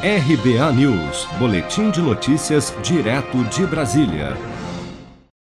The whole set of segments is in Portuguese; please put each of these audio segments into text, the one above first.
RBA News, Boletim de Notícias, direto de Brasília.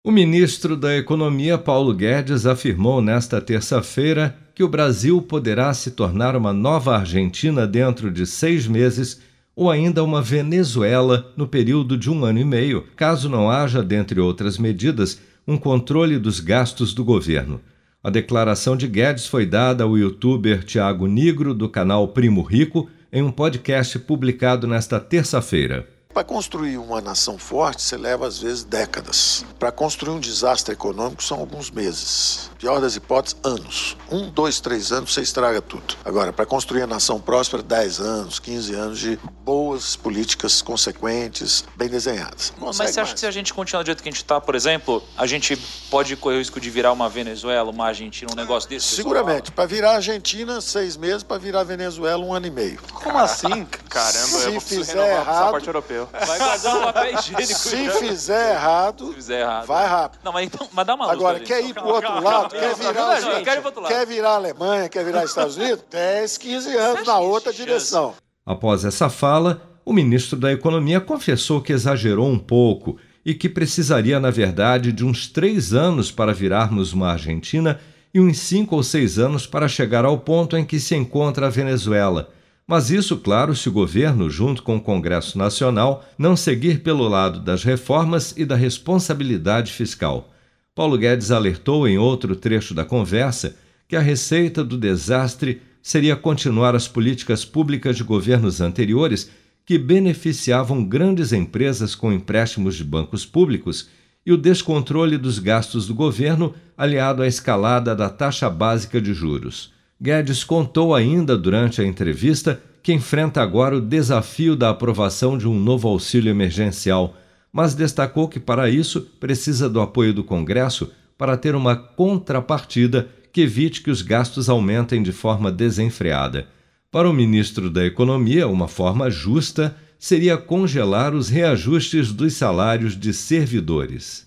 O ministro da Economia, Paulo Guedes, afirmou nesta terça-feira que o Brasil poderá se tornar uma nova Argentina dentro de seis meses ou ainda uma Venezuela no período de um ano e meio, caso não haja, dentre outras medidas, um controle dos gastos do governo. A declaração de Guedes foi dada ao youtuber Tiago Nigro, do canal Primo Rico, em um podcast publicado nesta terça-feira. Para construir uma nação forte, você leva às vezes décadas. Para construir um desastre econômico, são alguns meses. Pior das hipóteses, anos. Um, dois, três anos, você estraga tudo. Agora, para construir a nação próspera, 10 anos, 15 anos de boas políticas consequentes, bem desenhadas. Mas você acha mais. que se a gente continuar do jeito que a gente está, por exemplo, a gente pode correr o risco de virar uma Venezuela, uma Argentina, um negócio desse? Seguramente. Para virar Argentina, seis meses. Para virar Venezuela, um ano e meio. Como assim? Caramba, se eu vou fizer errado, parte europeu. Vai guardar um papel higiênico. Se fizer errado, se fizer errado, vai rápido. Não, mas, então, mas dá uma Agora, luz, quer ir para o outro lado? Quer virar, quer virar Alemanha, quer virar Estados Unidos? 10, 15 anos na outra direção. Após essa fala, o ministro da Economia confessou que exagerou um pouco e que precisaria, na verdade, de uns três anos para virarmos uma Argentina e uns cinco ou seis anos para chegar ao ponto em que se encontra a Venezuela mas isso, claro, se o governo, junto com o Congresso Nacional, não seguir pelo lado das reformas e da responsabilidade fiscal. Paulo Guedes alertou em outro trecho da conversa que a receita do desastre seria continuar as políticas públicas de governos anteriores que beneficiavam grandes empresas com empréstimos de bancos públicos e o descontrole dos gastos do governo, aliado à escalada da taxa básica de juros. Guedes contou ainda durante a entrevista que enfrenta agora o desafio da aprovação de um novo auxílio emergencial, mas destacou que para isso precisa do apoio do Congresso para ter uma contrapartida que evite que os gastos aumentem de forma desenfreada. Para o ministro da Economia, uma forma justa seria congelar os reajustes dos salários de servidores.